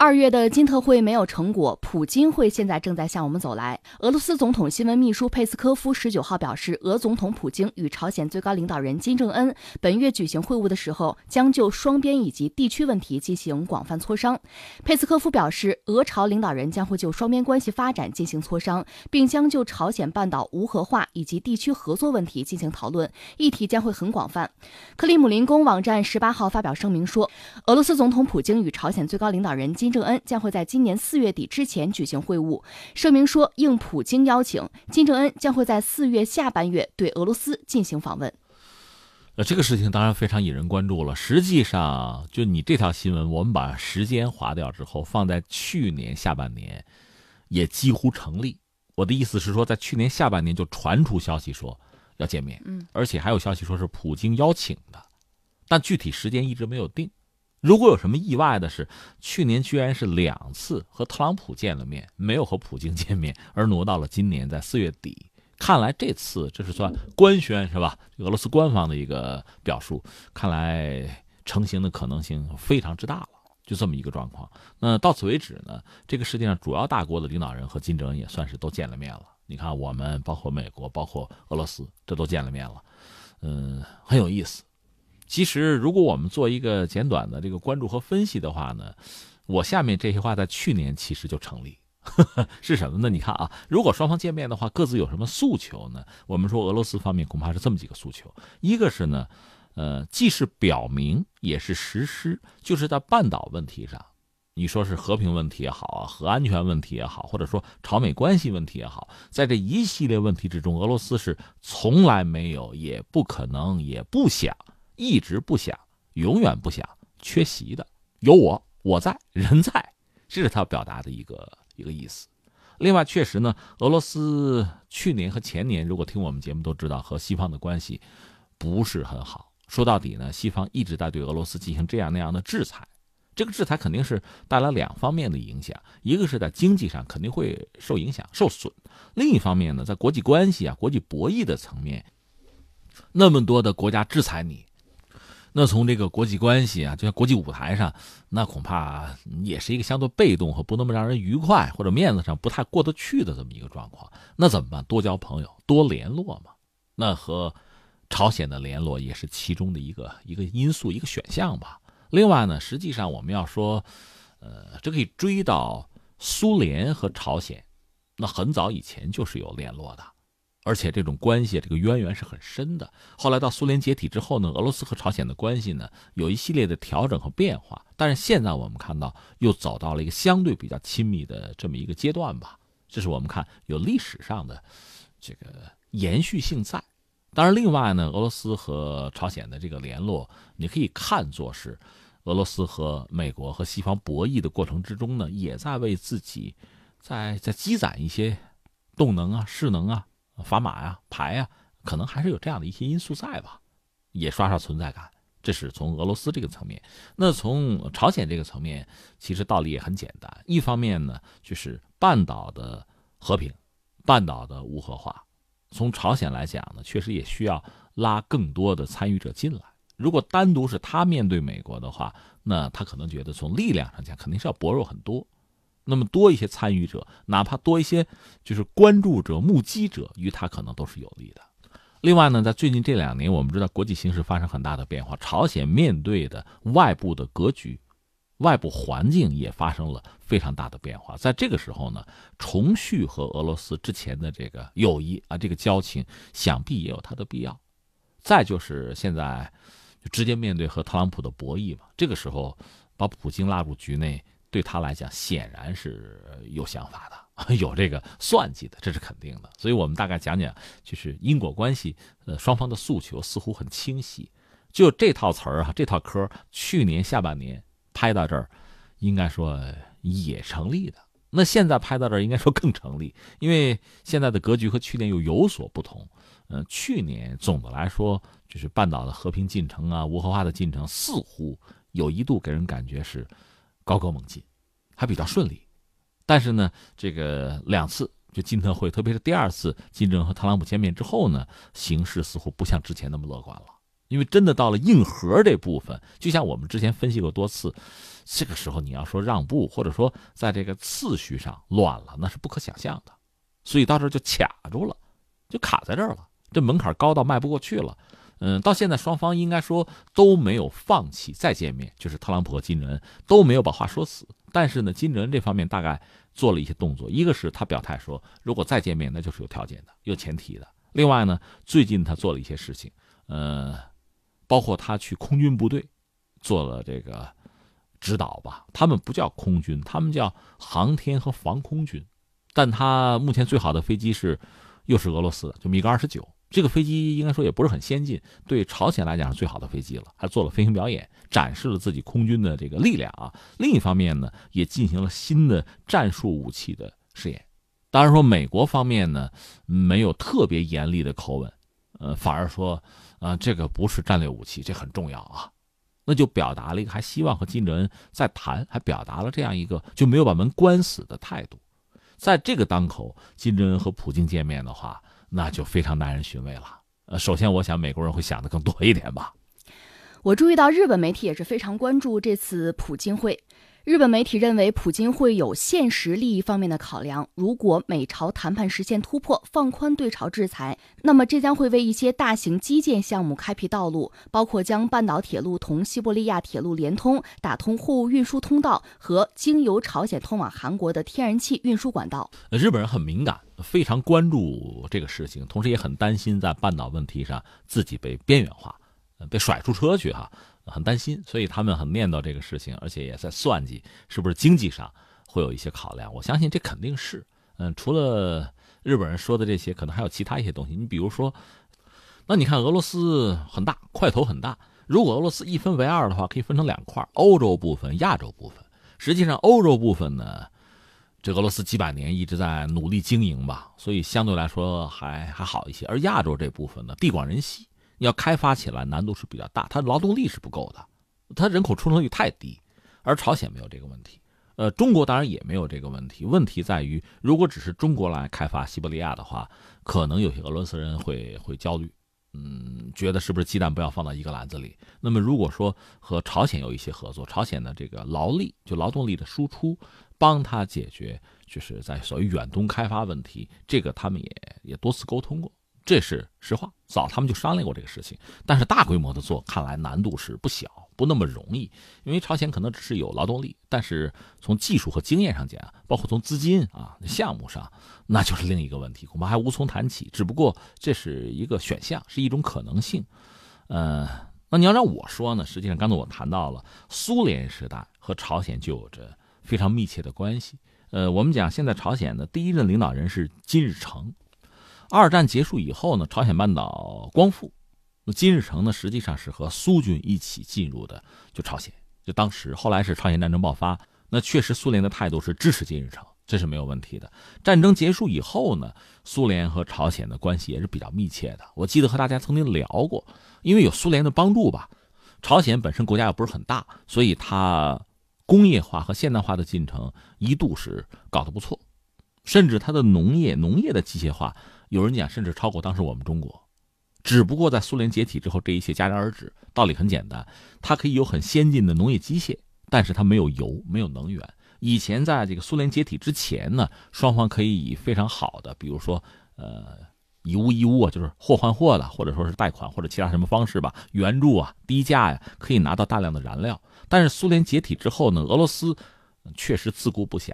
二月的金特会没有成果，普京会现在正在向我们走来。俄罗斯总统新闻秘书佩斯科夫十九号表示，俄总统普京与朝鲜最高领导人金正恩本月举行会晤的时候，将就双边以及地区问题进行广泛磋商。佩斯科夫表示，俄朝领导人将会就双边关系发展进行磋商，并将就朝鲜半岛无核化以及地区合作问题进行讨论，议题将会很广泛。克里姆林宫网站十八号发表声明说，俄罗斯总统普京与朝鲜最高领导人金。金正恩将会在今年四月底之前举行会晤。声明说，应普京邀请，金正恩将会在四月下半月对俄罗斯进行访问。呃这个事情当然非常引人关注了。实际上，就你这条新闻，我们把时间划掉之后，放在去年下半年，也几乎成立。我的意思是说，在去年下半年就传出消息说要见面，嗯，而且还有消息说是普京邀请的，但具体时间一直没有定。如果有什么意外的是，去年居然是两次和特朗普见了面，没有和普京见面，而挪到了今年在四月底。看来这次这是算官宣是吧？俄罗斯官方的一个表述，看来成型的可能性非常之大了。就这么一个状况。那到此为止呢，这个世界上主要大国的领导人和金正恩也算是都见了面了。你看，我们包括美国，包括俄罗斯，这都见了面了，嗯，很有意思。其实，如果我们做一个简短的这个关注和分析的话呢，我下面这些话在去年其实就成立，是什么呢？你看啊，如果双方见面的话，各自有什么诉求呢？我们说俄罗斯方面恐怕是这么几个诉求：一个是呢，呃，既是表明也是实施，就是在半岛问题上，你说是和平问题也好啊，核安全问题也好，或者说朝美关系问题也好，在这一系列问题之中，俄罗斯是从来没有，也不可能，也不想。一直不想，永远不想缺席的，有我，我在，人在，这是他表达的一个一个意思。另外，确实呢，俄罗斯去年和前年，如果听我们节目都知道，和西方的关系不是很好。说到底呢，西方一直在对俄罗斯进行这样那样的制裁，这个制裁肯定是带来两方面的影响，一个是在经济上肯定会受影响、受损；另一方面呢，在国际关系啊、国际博弈的层面，那么多的国家制裁你。那从这个国际关系啊，就像国际舞台上，那恐怕也是一个相对被动和不那么让人愉快，或者面子上不太过得去的这么一个状况。那怎么办？多交朋友，多联络嘛。那和朝鲜的联络也是其中的一个一个因素，一个选项吧。另外呢，实际上我们要说，呃，这可以追到苏联和朝鲜，那很早以前就是有联络的。而且这种关系，这个渊源是很深的。后来到苏联解体之后呢，俄罗斯和朝鲜的关系呢有一系列的调整和变化。但是现在我们看到又走到了一个相对比较亲密的这么一个阶段吧。这是我们看有历史上的这个延续性在。当然，另外呢，俄罗斯和朝鲜的这个联络，你可以看作是俄罗斯和美国和西方博弈的过程之中呢，也在为自己在在积攒一些动能啊、势能啊。砝码呀，牌呀，可能还是有这样的一些因素在吧，也刷刷存在感。这是从俄罗斯这个层面，那从朝鲜这个层面，其实道理也很简单。一方面呢，就是半岛的和平，半岛的无核化。从朝鲜来讲呢，确实也需要拉更多的参与者进来。如果单独是他面对美国的话，那他可能觉得从力量上讲，肯定是要薄弱很多。那么多一些参与者，哪怕多一些就是关注者、目击者，于他可能都是有利的。另外呢，在最近这两年，我们知道国际形势发生很大的变化，朝鲜面对的外部的格局、外部环境也发生了非常大的变化。在这个时候呢，重续和俄罗斯之前的这个友谊啊，这个交情，想必也有它的必要。再就是现在就直接面对和特朗普的博弈嘛，这个时候把普京拉入局内。对他来讲，显然是有想法的，有这个算计的，这是肯定的。所以，我们大概讲讲，就是因果关系，呃，双方的诉求似乎很清晰。就这套词儿啊，这套嗑，去年下半年拍到这儿，应该说也成立的。那现在拍到这儿，应该说更成立，因为现在的格局和去年又有所不同。嗯，去年总的来说，就是半岛的和平进程啊，无核化的进程，似乎有一度给人感觉是。高歌猛进，还比较顺利，但是呢，这个两次就金特会，特别是第二次金正和特朗普见面之后呢，形势似乎不像之前那么乐观了。因为真的到了硬核这部分，就像我们之前分析过多次，这个时候你要说让步，或者说在这个次序上乱了，那是不可想象的。所以到这就卡住了，就卡在这儿了，这门槛高到迈不过去了。嗯，到现在双方应该说都没有放弃再见面，就是特朗普和金正恩都没有把话说死。但是呢，金正恩这方面大概做了一些动作，一个是他表态说，如果再见面，那就是有条件的、有前提的。另外呢，最近他做了一些事情，呃，包括他去空军部队做了这个指导吧。他们不叫空军，他们叫航天和防空军。但他目前最好的飞机是，又是俄罗斯的，就米格二十九。这个飞机应该说也不是很先进，对朝鲜来讲是最好的飞机了，还做了飞行表演，展示了自己空军的这个力量啊。另一方面呢，也进行了新的战术武器的试验。当然说美国方面呢，没有特别严厉的口吻，呃，反而说，啊，这个不是战略武器，这很重要啊。那就表达了一个还希望和金正恩再谈，还表达了这样一个就没有把门关死的态度。在这个当口，金正恩和普京见面的话，那就非常耐人寻味了。呃，首先，我想美国人会想的更多一点吧。我注意到日本媒体也是非常关注这次普京会。日本媒体认为，普京会有现实利益方面的考量。如果美朝谈判实现突破，放宽对朝制裁，那么这将会为一些大型基建项目开辟道路，包括将半岛铁路同西伯利亚铁路连通，打通货物运输通道和经由朝鲜通往韩国的天然气运输管道。日本人很敏感，非常关注这个事情，同时也很担心在半岛问题上自己被边缘化，被甩出车去哈。很担心，所以他们很念叨这个事情，而且也在算计是不是经济上会有一些考量。我相信这肯定是，嗯，除了日本人说的这些，可能还有其他一些东西。你比如说，那你看俄罗斯很大，块头很大。如果俄罗斯一分为二的话，可以分成两块：欧洲部分、亚洲部分。实际上，欧洲部分呢，这俄罗斯几百年一直在努力经营吧，所以相对来说还还好一些。而亚洲这部分呢，地广人稀。要开发起来难度是比较大，它劳动力是不够的，它人口出生率太低，而朝鲜没有这个问题，呃，中国当然也没有这个问题。问题在于，如果只是中国来开发西伯利亚的话，可能有些俄罗斯人会会焦虑，嗯，觉得是不是鸡蛋不要放到一个篮子里。那么如果说和朝鲜有一些合作，朝鲜的这个劳力就劳动力的输出，帮他解决就是在所谓远东开发问题，这个他们也也多次沟通过。这是实话，早他们就商量过这个事情，但是大规模的做，看来难度是不小，不那么容易。因为朝鲜可能只是有劳动力，但是从技术和经验上讲，包括从资金啊项目上，那就是另一个问题，恐怕还无从谈起。只不过这是一个选项，是一种可能性。呃，那你要让我说呢？实际上，刚才我谈到了苏联时代和朝鲜就有着非常密切的关系。呃，我们讲现在朝鲜的第一任领导人是金日成。二战结束以后呢，朝鲜半岛光复，那金日成呢，实际上是和苏军一起进入的，就朝鲜。就当时后来是朝鲜战争爆发，那确实苏联的态度是支持金日成，这是没有问题的。战争结束以后呢，苏联和朝鲜的关系也是比较密切的。我记得和大家曾经聊过，因为有苏联的帮助吧，朝鲜本身国家又不是很大，所以它工业化和现代化的进程一度是搞得不错，甚至它的农业农业的机械化。有人讲，甚至超过当时我们中国，只不过在苏联解体之后，这一切戛然而止。道理很简单，它可以有很先进的农业机械，但是它没有油，没有能源。以前在这个苏联解体之前呢，双方可以以非常好的，比如说呃以物易物啊，就是货换货的，或者说是贷款或者其他什么方式吧，援助啊，低价呀，可以拿到大量的燃料。但是苏联解体之后呢，俄罗斯确实自顾不暇。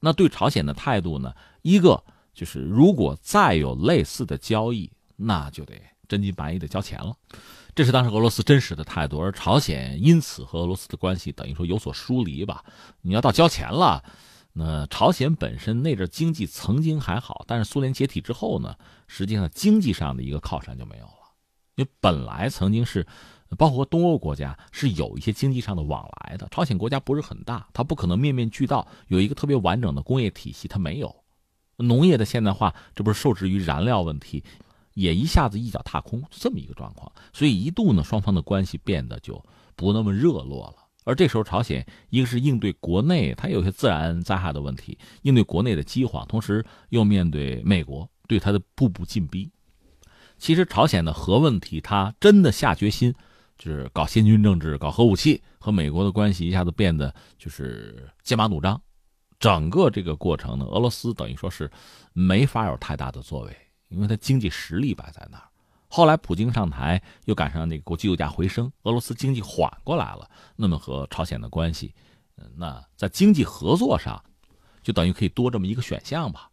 那对朝鲜的态度呢，一个。就是如果再有类似的交易，那就得真金白银的交钱了。这是当时俄罗斯真实的态度，而朝鲜因此和俄罗斯的关系等于说有所疏离吧。你要到交钱了，那朝鲜本身那阵经济曾经还好，但是苏联解体之后呢，实际上经济上的一个靠山就没有了。因为本来曾经是，包括东欧国家是有一些经济上的往来的。朝鲜国家不是很大，它不可能面面俱到，有一个特别完整的工业体系，它没有。农业的现代化，这不是受制于燃料问题，也一下子一脚踏空，这么一个状况。所以一度呢，双方的关系变得就不那么热络了。而这时候，朝鲜一个是应对国内它有些自然灾害的问题，应对国内的饥荒，同时又面对美国对它的步步进逼。其实朝鲜的核问题，他真的下决心，就是搞先军政治、搞核武器，和美国的关系一下子变得就是剑拔弩张。整个这个过程呢，俄罗斯等于说是没法有太大的作为，因为它经济实力摆在那儿。后来普京上台，又赶上那个国际油价回升，俄罗斯经济缓过来了，那么和朝鲜的关系，那在经济合作上，就等于可以多这么一个选项吧。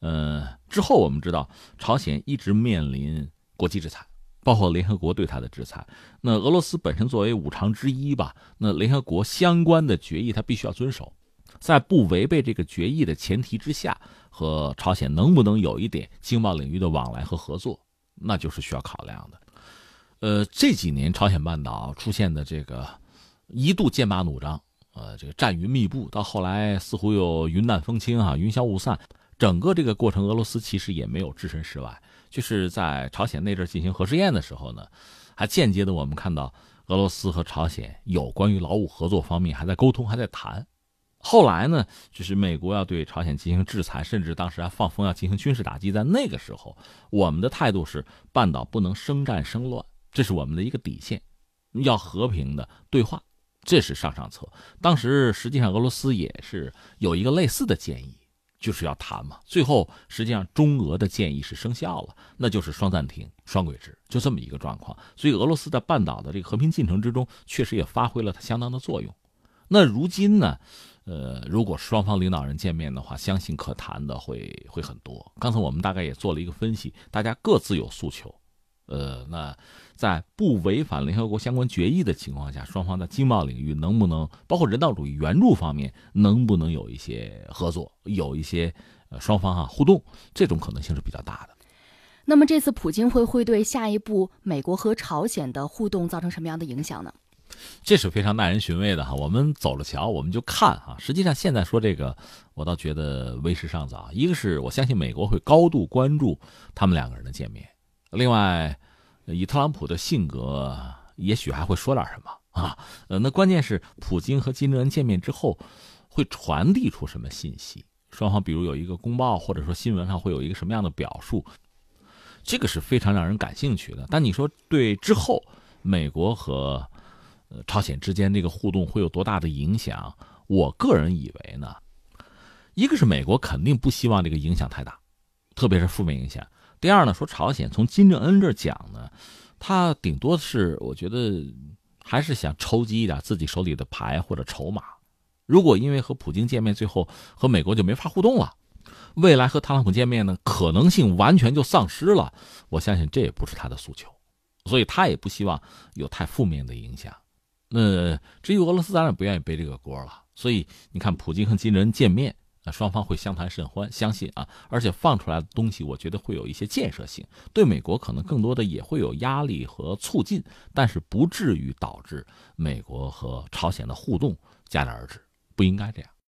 嗯，之后我们知道，朝鲜一直面临国际制裁，包括联合国对他的制裁。那俄罗斯本身作为五常之一吧，那联合国相关的决议他必须要遵守。在不违背这个决议的前提之下，和朝鲜能不能有一点经贸领域的往来和合作，那就是需要考量的。呃，这几年朝鲜半岛出现的这个一度剑拔弩张，呃，这个战云密布，到后来似乎又云淡风轻啊，云消雾散。整个这个过程，俄罗斯其实也没有置身事外，就是在朝鲜那阵进行核试验的时候呢，还间接的我们看到俄罗斯和朝鲜有关于劳务合作方面还在沟通，还在谈。后来呢，就是美国要对朝鲜进行制裁，甚至当时还放风要进行军事打击。在那个时候，我们的态度是半岛不能生战生乱，这是我们的一个底线，要和平的对话，这是上上策。当时实际上俄罗斯也是有一个类似的建议，就是要谈嘛。最后实际上中俄的建议是生效了，那就是双暂停、双轨制，就这么一个状况。所以俄罗斯在半岛的这个和平进程之中，确实也发挥了它相当的作用。那如今呢？呃，如果双方领导人见面的话，相信可谈的会会很多。刚才我们大概也做了一个分析，大家各自有诉求。呃，那在不违反联合国相关决议的情况下，双方在经贸领域能不能，包括人道主义援助方面，能不能有一些合作，有一些呃双方哈互动，这种可能性是比较大的。那么这次普京会会对下一步美国和朝鲜的互动造成什么样的影响呢？这是非常耐人寻味的哈，我们走着瞧，我们就看哈。实际上现在说这个，我倒觉得为时尚早。一个是我相信美国会高度关注他们两个人的见面，另外，以特朗普的性格，也许还会说点什么啊。呃，那关键是普京和金正恩见面之后，会传递出什么信息？双方比如有一个公报，或者说新闻上会有一个什么样的表述？这个是非常让人感兴趣的。但你说对之后美国和朝鲜之间这个互动会有多大的影响？我个人以为呢，一个是美国肯定不希望这个影响太大，特别是负面影响。第二呢，说朝鲜从金正恩这讲呢，他顶多是我觉得还是想筹集一点自己手里的牌或者筹码。如果因为和普京见面，最后和美国就没法互动了，未来和特朗普见面呢，可能性完全就丧失了。我相信这也不是他的诉求，所以他也不希望有太负面的影响。那至于俄罗斯，当然不愿意背这个锅了。所以你看，普京和金正恩见面，啊，双方会相谈甚欢，相信啊，而且放出来的东西，我觉得会有一些建设性，对美国可能更多的也会有压力和促进，但是不至于导致美国和朝鲜的互动戛然而止，不应该这样。